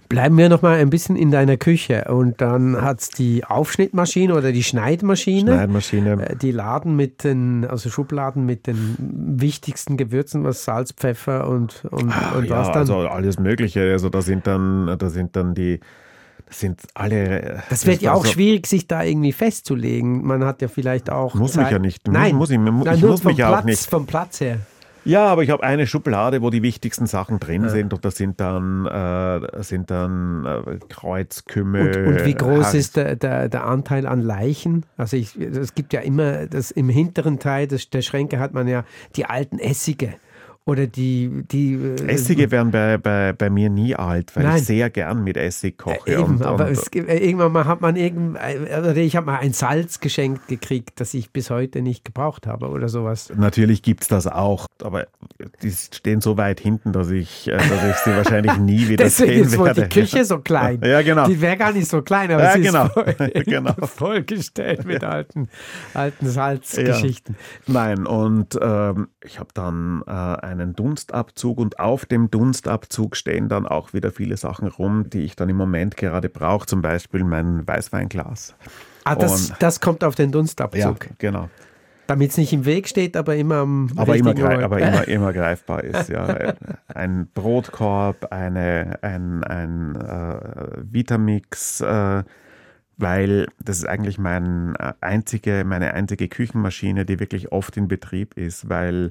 Bleiben wir noch mal ein bisschen in deiner Küche und dann hat es die Aufschnittmaschine oder die Schneidmaschine. Schneidmaschine. Äh, Die Laden mit den, also Schubladen mit den wichtigsten Gewürzen, was Salz, Pfeffer und, und, und Ah, ja, was dann. also alles Mögliche. Also da sind dann, da sind dann die, das sind alle. das wird ja auch also- schwierig, sich da irgendwie festzulegen. Man hat ja vielleicht auch. Muss mich ja nicht. Nein, Muss ich- Nein, ich nur muss mich ja auch nicht. Vom Platz her. Ja, aber ich habe eine Schublade, wo die wichtigsten Sachen drin sind und da sind dann, äh, sind dann äh, Kreuzkümmel. Und, und wie groß Hack- ist der, der, der Anteil an Leichen? Also es gibt ja immer, das im hinteren Teil des, der Schränke hat man ja die alten Essige oder die, die äh, Essige werden bei, bei, bei mir nie alt, weil Nein. ich sehr gern mit Essig koche. Eben, und, aber und, es äh, irgendwann mal hat man irgend, äh, oder ich habe mal ein Salz geschenkt gekriegt, das ich bis heute nicht gebraucht habe oder sowas. Natürlich gibt es das auch, aber die stehen so weit hinten, dass ich, äh, dass ich sie wahrscheinlich nie wieder Deswegen sehen ist wohl werde. die Küche so klein. Ja, genau. Die wäre gar nicht so klein, aber Ja, sie genau. ist voll, Genau. vollgestellt mit alten, alten Salzgeschichten. Nein, und ähm, ich habe dann äh, einen Dunstabzug und auf dem Dunstabzug stehen dann auch wieder viele Sachen rum, die ich dann im Moment gerade brauche, zum Beispiel mein Weißweinglas. Ah, das, Und- das kommt auf den Dunstabzug. genau. Damit es nicht im Weg steht, aber immer am Aber, immer, Ort. aber immer, immer greifbar ist. Ja. Ein Brotkorb, eine, ein, ein äh, Vitamix, äh, weil das ist eigentlich mein, äh, einzige, meine einzige Küchenmaschine, die wirklich oft in Betrieb ist, weil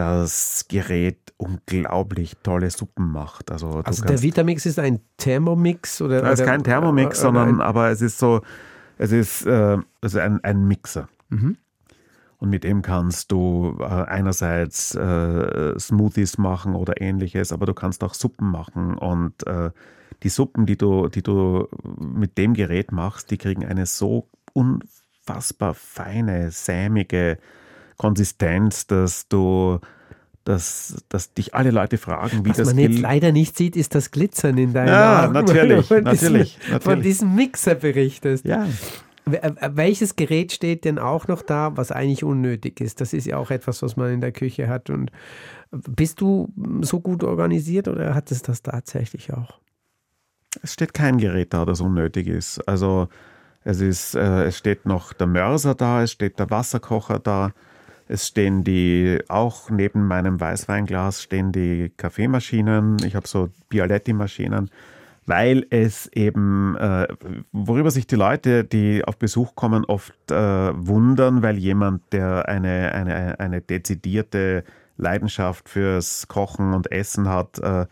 das Gerät unglaublich tolle Suppen macht. Also, Also der Vitamix ist ein Thermomix oder? das ist oder- kein Thermomix, oder sondern ein- aber es ist so, es ist äh, also ein, ein Mixer. Mhm. Und mit dem kannst du äh, einerseits äh, Smoothies machen oder ähnliches, aber du kannst auch Suppen machen. Und äh, die Suppen, die du, die du mit dem Gerät machst, die kriegen eine so unfassbar feine, sämige Konsistenz, dass du, dass, dass dich alle Leute fragen, wie Was das man jetzt leider nicht sieht, ist das Glitzern in deinen Ja, Augen. natürlich, von natürlich, Diesem, Von natürlich. diesem Mixer berichtest. Ja. W- äh, Welches Gerät steht denn auch noch da, was eigentlich unnötig ist? Das ist ja auch etwas, was man in der Küche hat. Und bist du so gut organisiert oder hat es das tatsächlich auch? Es steht kein Gerät da, das unnötig ist. Also es ist, äh, es steht noch der Mörser da, es steht der Wasserkocher da, es stehen die, auch neben meinem Weißweinglas stehen die Kaffeemaschinen. Ich habe so Bialetti-Maschinen, weil es eben, äh, worüber sich die Leute, die auf Besuch kommen, oft äh, wundern, weil jemand, der eine, eine, eine dezidierte Leidenschaft fürs Kochen und Essen hat, äh,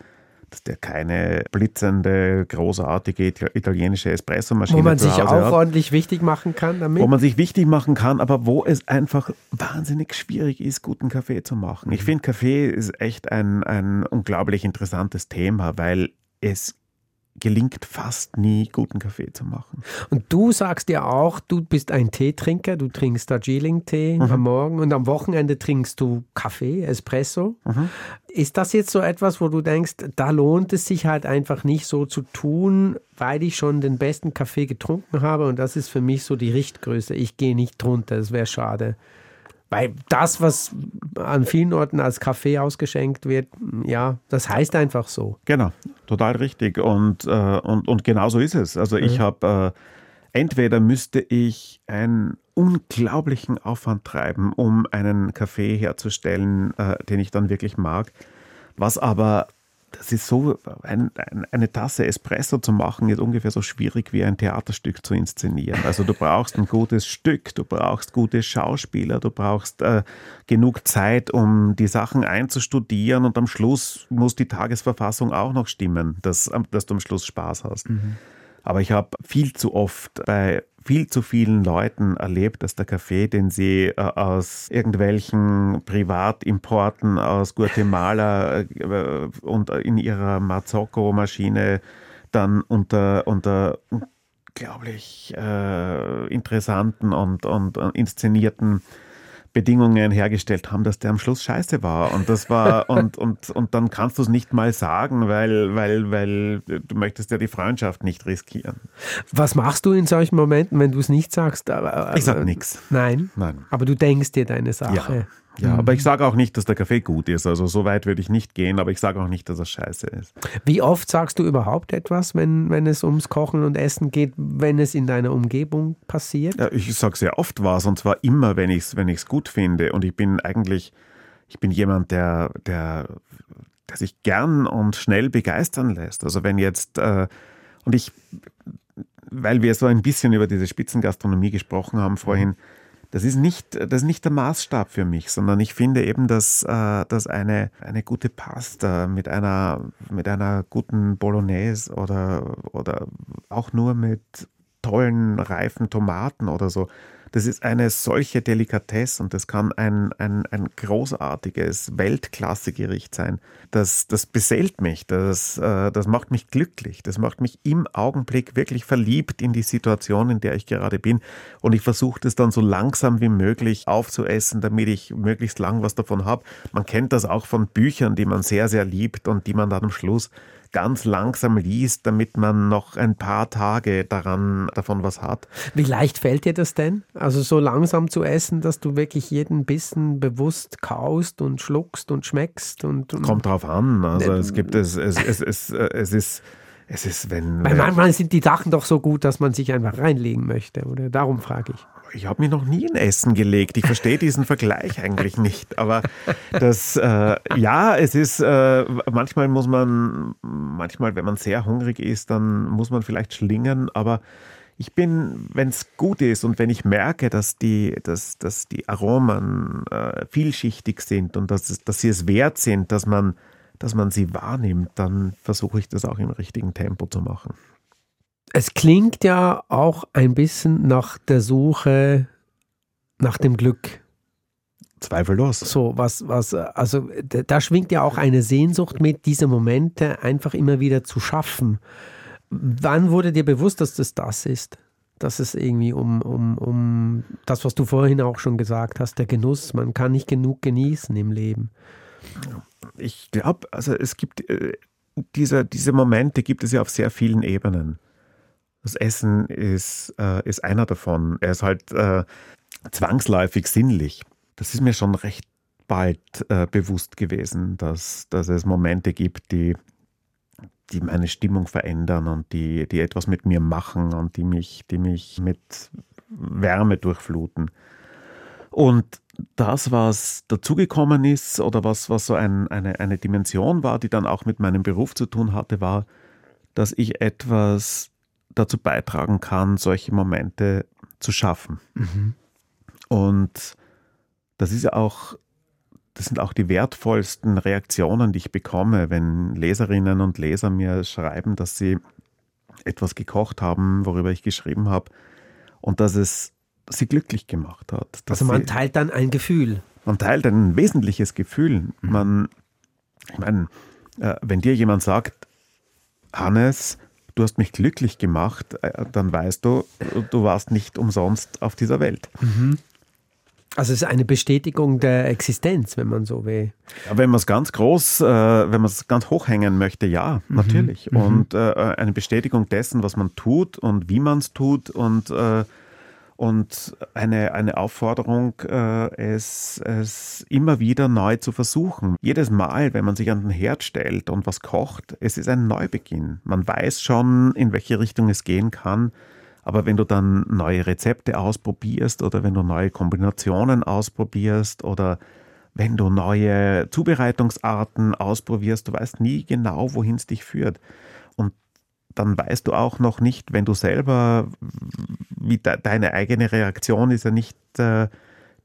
dass der keine blitzende, großartige Ita- italienische Espressomaschine Wo man sich auch hat, ordentlich wichtig machen kann damit? wo man sich wichtig machen kann, aber wo es einfach wahnsinnig schwierig ist, guten Kaffee zu machen. Mhm. Ich finde, Kaffee ist echt ein, ein unglaublich interessantes Thema, weil es gelingt fast nie, guten Kaffee zu machen. Und du sagst ja auch, du bist ein Teetrinker, du trinkst Darjeeling-Tee Mhm. am Morgen und am Wochenende trinkst du Kaffee, Espresso. Mhm. Ist das jetzt so etwas, wo du denkst, da lohnt es sich halt einfach nicht so zu tun, weil ich schon den besten Kaffee getrunken habe und das ist für mich so die Richtgröße. Ich gehe nicht drunter, das wäre schade. Weil das, was an vielen Orten als Kaffee ausgeschenkt wird, ja, das heißt einfach so. Genau, total richtig. Und, äh, und, und genau so ist es. Also ich habe, äh, entweder müsste ich einen unglaublichen Aufwand treiben, um einen Kaffee herzustellen, äh, den ich dann wirklich mag, was aber das ist so, ein, ein, eine Tasse Espresso zu machen, ist ungefähr so schwierig wie ein Theaterstück zu inszenieren. Also du brauchst ein gutes Stück, du brauchst gute Schauspieler, du brauchst äh, genug Zeit, um die Sachen einzustudieren und am Schluss muss die Tagesverfassung auch noch stimmen, dass, dass du am Schluss Spaß hast. Aber ich habe viel zu oft bei viel zu vielen Leuten erlebt, dass der Kaffee, den sie äh, aus irgendwelchen Privatimporten aus Guatemala äh, und in ihrer Marzocco-Maschine dann unter, unter unglaublich äh, interessanten und, und äh, inszenierten Bedingungen hergestellt haben, dass der am Schluss scheiße war. Und das war, und, und, und dann kannst du es nicht mal sagen, weil, weil, weil du möchtest ja die Freundschaft nicht riskieren. Was machst du in solchen Momenten, wenn du es nicht sagst? Aber- Ich sag aber- nichts. Nein. Nein. Aber du denkst dir deine Sache. Ja, aber ich sage auch nicht, dass der Kaffee gut ist. Also so weit würde ich nicht gehen, aber ich sage auch nicht, dass er scheiße ist. Wie oft sagst du überhaupt etwas, wenn, wenn es ums Kochen und Essen geht, wenn es in deiner Umgebung passiert? Ja, ich sage sehr oft was und zwar immer, wenn ich es wenn ich's gut finde. Und ich bin eigentlich, ich bin jemand, der, der, der sich gern und schnell begeistern lässt. Also wenn jetzt, äh, und ich, weil wir so ein bisschen über diese Spitzengastronomie gesprochen haben vorhin, das ist nicht, das ist nicht der Maßstab für mich, sondern ich finde eben, dass, äh, dass eine, eine gute Pasta mit einer, mit einer guten Bolognese oder, oder auch nur mit tollen, reifen Tomaten oder so, das ist eine solche Delikatesse und das kann ein, ein, ein großartiges Weltklasse-Gericht sein. Das, das beseelt mich, das, äh, das macht mich glücklich, das macht mich im Augenblick wirklich verliebt in die Situation, in der ich gerade bin. Und ich versuche das dann so langsam wie möglich aufzuessen, damit ich möglichst lang was davon habe. Man kennt das auch von Büchern, die man sehr, sehr liebt und die man dann am Schluss ganz langsam liest, damit man noch ein paar Tage daran, davon was hat. Wie leicht fällt dir das denn? Also so langsam zu essen, dass du wirklich jeden Bissen bewusst kaust und schluckst und schmeckst und, und Kommt drauf an. Also es gibt es, es, es, es, äh, es ist, es ist, wenn. Weil manchmal sind die Sachen doch so gut, dass man sich einfach reinlegen möchte, oder? Darum frage ich. Ich habe mich noch nie in Essen gelegt. Ich verstehe diesen Vergleich eigentlich nicht. Aber das, äh, ja, es ist, äh, manchmal muss man, manchmal, wenn man sehr hungrig ist, dann muss man vielleicht schlingern. Aber ich bin, wenn es gut ist und wenn ich merke, dass die, dass, dass die Aromen äh, vielschichtig sind und dass, es, dass sie es wert sind, dass man, dass man sie wahrnimmt, dann versuche ich das auch im richtigen Tempo zu machen. Es klingt ja auch ein bisschen nach der Suche nach dem Glück. Zweifellos. So, was, was, also da schwingt ja auch eine Sehnsucht mit, diese Momente einfach immer wieder zu schaffen. Wann wurde dir bewusst, dass das das ist? Dass es irgendwie um, um, um das, was du vorhin auch schon gesagt hast, der Genuss, man kann nicht genug genießen im Leben. Ich glaube, also es gibt äh, diese, diese Momente gibt es ja auf sehr vielen Ebenen. Das Essen ist, äh, ist einer davon. Er ist halt äh, zwangsläufig sinnlich. Das ist mir schon recht bald äh, bewusst gewesen, dass, dass es Momente gibt, die, die meine Stimmung verändern und die, die etwas mit mir machen und die mich, die mich mit Wärme durchfluten. Und das, was dazugekommen ist oder was, was so ein, eine, eine Dimension war, die dann auch mit meinem Beruf zu tun hatte, war, dass ich etwas dazu beitragen kann, solche Momente zu schaffen. Und das ist ja auch, das sind auch die wertvollsten Reaktionen, die ich bekomme, wenn Leserinnen und Leser mir schreiben, dass sie etwas gekocht haben, worüber ich geschrieben habe und dass es sie glücklich gemacht hat. Also man sie- teilt dann ein Gefühl. man teilt ein wesentliches Gefühl. Man, ich meine, äh, wenn dir jemand sagt, Hannes, du hast mich glücklich gemacht, äh, dann weißt du, du warst nicht umsonst auf dieser Welt. Also es ist eine Bestätigung der Existenz, wenn man so will. Ja, wenn man es ganz groß, äh, wenn man es ganz hochhängen möchte, ja, natürlich. Und äh, eine Bestätigung dessen, was man tut und wie man es tut und, äh, und eine, eine Aufforderung, äh, es, es immer wieder neu zu versuchen. Jedes Mal, wenn man sich an den Herd stellt und was kocht, es ist ein Neubeginn. Man weiß schon, in welche Richtung es gehen kann. Aber wenn du dann neue Rezepte ausprobierst oder wenn du neue Kombinationen ausprobierst oder wenn du neue Zubereitungsarten ausprobierst, du weißt nie genau, wohin es dich führt. Dann weißt du auch noch nicht, wenn du selber, wie de, deine eigene Reaktion ist ja nicht äh,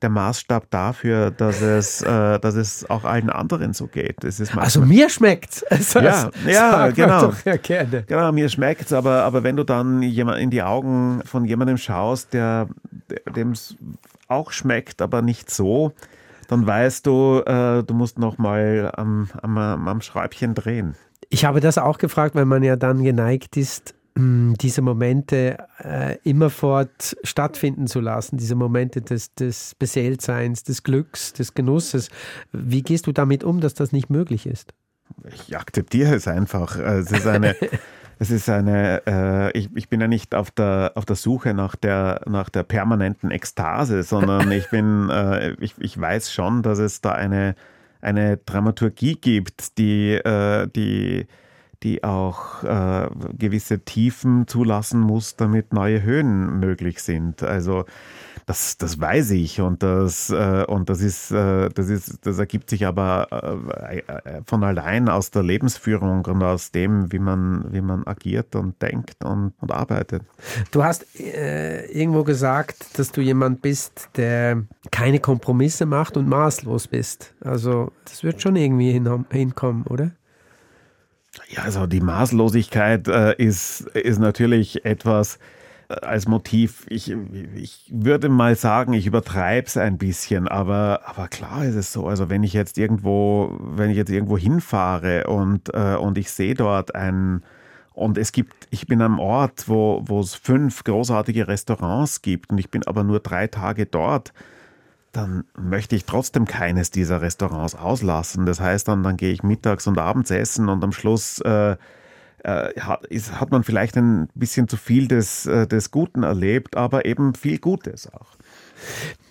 der Maßstab dafür, dass es, äh, dass es auch allen anderen so geht. Also mir schmeckt es. Ja, ja genau. Ja. Genau, mir schmeckt es, aber, aber wenn du dann jemand in die Augen von jemandem schaust, der dem es auch schmeckt, aber nicht so, dann weißt du, äh, du musst noch mal am, am, am Schräubchen drehen. Ich habe das auch gefragt, weil man ja dann geneigt ist, hm, diese Momente äh, immerfort stattfinden zu lassen, diese Momente des, des Beseeltseins, des Glücks, des Genusses. Wie gehst du damit um, dass das nicht möglich ist? Ich akzeptiere es einfach. Es ist eine, es ist eine äh, ich, ich bin ja nicht auf der, auf der Suche nach der, nach der permanenten Ekstase, sondern ich bin, äh, ich, ich weiß schon, dass es da eine, eine Dramaturgie gibt, die, äh, die, die auch äh, gewisse Tiefen zulassen muss, damit neue Höhen möglich sind. Also das, das weiß ich und das, äh, und das ist, äh, das ist, das ergibt sich aber äh, äh, von allein aus der Lebensführung und aus dem, wie man, wie man agiert und denkt und, und arbeitet. Du hast äh, irgendwo gesagt, dass du jemand bist, der keine Kompromisse macht und maßlos bist. Also das wird schon irgendwie hin, hinkommen, oder? Ja, also die Maßlosigkeit äh, ist, ist natürlich etwas, als Motiv. Ich, ich würde mal sagen, ich übertreibe es ein bisschen, aber, aber klar ist es so. Also wenn ich jetzt irgendwo, wenn ich jetzt irgendwo hinfahre und, äh, und ich sehe dort ein und es gibt, ich bin am Ort, wo, es fünf großartige Restaurants gibt und ich bin aber nur drei Tage dort, dann möchte ich trotzdem keines dieser Restaurants auslassen. Das heißt dann, dann gehe ich mittags und abends essen und am Schluss äh, äh, hat, ist, hat man vielleicht ein bisschen zu viel des, äh, des Guten erlebt, aber eben viel Gutes auch.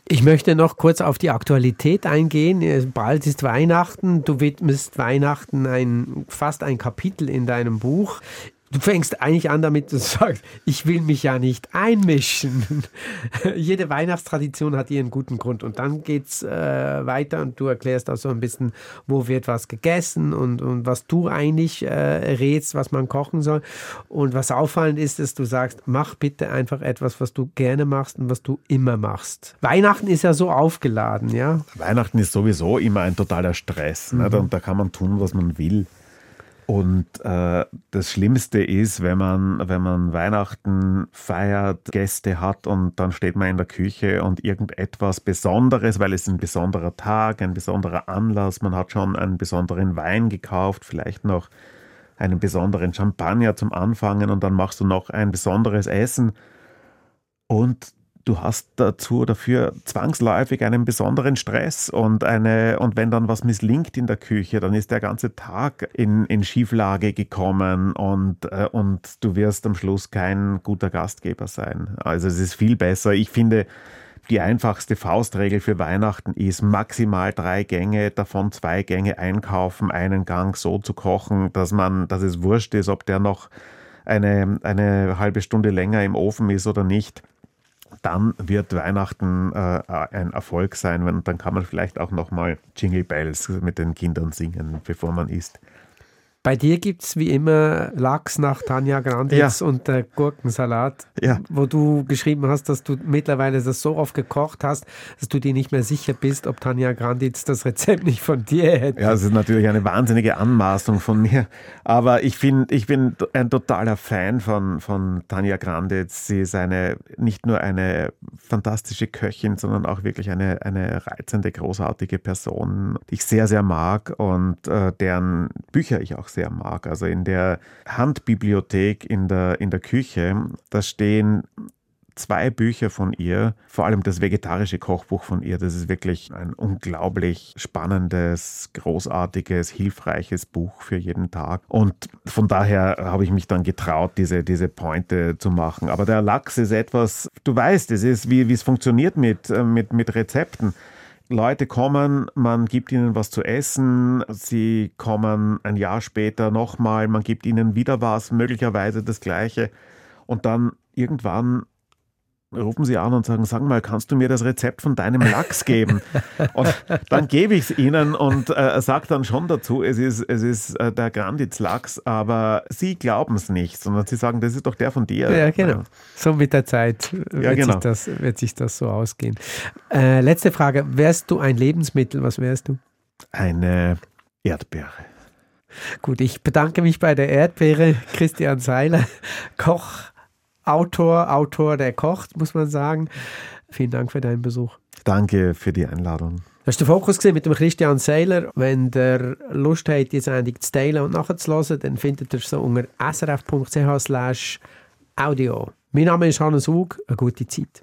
Ich möchte noch kurz auf die Aktualität eingehen. Äh, bald ist Weihnachten. Du widmest Weihnachten ein, fast ein Kapitel in deinem Buch. Du fängst eigentlich an damit, du sagst, ich will mich ja nicht einmischen. Jede Weihnachtstradition hat ihren guten Grund. Und dann geht's äh, weiter und du erklärst auch so ein bisschen, wo wird was gegessen und, und was du eigentlich äh, rätst, was man kochen soll. Und was auffallend ist, dass du sagst, mach bitte einfach etwas, was du gerne machst und was du immer machst. Weihnachten ist ja so aufgeladen, ja? Weihnachten ist sowieso immer ein totaler Stress. Mhm. Ne? Und da kann man tun, was man will. Und äh, das Schlimmste ist, wenn man, wenn man Weihnachten feiert, Gäste hat und dann steht man in der Küche und irgendetwas Besonderes, weil es ein besonderer Tag, ein besonderer Anlass, man hat schon einen besonderen Wein gekauft, vielleicht noch einen besonderen Champagner zum Anfangen und dann machst du noch ein besonderes Essen. Und du hast dazu dafür zwangsläufig einen besonderen Stress und eine und wenn dann was misslingt in der Küche, dann ist der ganze Tag in, in Schieflage gekommen und, äh, und du wirst am Schluss kein guter Gastgeber sein. Also es ist viel besser. Ich finde, die einfachste Faustregel für Weihnachten ist maximal drei Gänge, davon zwei Gänge einkaufen, einen Gang so zu kochen, dass man, dass es wurscht ist, ob der noch eine, eine halbe Stunde länger im Ofen ist oder nicht dann wird Weihnachten äh, ein Erfolg sein. Und dann kann man vielleicht auch nochmal Jingle Bells mit den Kindern singen, bevor man isst. Bei dir gibt es wie immer Lachs nach Tanja Granditz ja. und der Gurkensalat, ja. wo du geschrieben hast, dass du mittlerweile das so oft gekocht hast, dass du dir nicht mehr sicher bist, ob Tanja Granditz das Rezept nicht von dir hätte. Ja, es ist natürlich eine wahnsinnige Anmaßung von mir, aber ich, find, ich bin ein totaler Fan von, von Tanja Granditz. Sie ist eine, nicht nur eine fantastische Köchin, sondern auch wirklich eine, eine reizende, großartige Person, die ich sehr, sehr mag und äh, deren Bücher ich auch sehr mag. Also in der Handbibliothek in der, in der Küche, da stehen zwei Bücher von ihr, vor allem das vegetarische Kochbuch von ihr. Das ist wirklich ein unglaublich spannendes, großartiges, hilfreiches Buch für jeden Tag. Und von daher habe ich mich dann getraut, diese, diese Pointe zu machen. Aber der Lachs ist etwas, du weißt, es ist, wie, wie es funktioniert mit, äh, mit, mit Rezepten. Leute kommen, man gibt ihnen was zu essen, sie kommen ein Jahr später nochmal, man gibt ihnen wieder was, möglicherweise das gleiche. Und dann irgendwann rufen sie an und sagen, sag mal, kannst du mir das Rezept von deinem Lachs geben? und dann gebe ich es ihnen und äh, sage dann schon dazu, es ist, es ist äh, der Granditz-Lachs, aber sie glauben es nicht, sondern sie sagen, das ist doch der von dir. Ja, genau. So mit der Zeit wird, Ja, genau. sich, das, wird sich das so ausgehen. Äh, letzte Frage. Wärst du ein Lebensmittel? Was wärst du? Eine Erdbeere. Gut, ich bedanke mich bei der Erdbeere. Christian Seiler, Koch, Autor, Autor, der kocht, muss man sagen. Vielen Dank für deinen Besuch. Danke für die Einladung. Das war der Fokus gewesen mit dem Christian Seiler. Wenn der Lust hat, die Sendung zu teilen und nachzuhören, dann findet ihr so unter srf.ch audio. Mein Name ist Hannes Hug. Eine gute Zeit.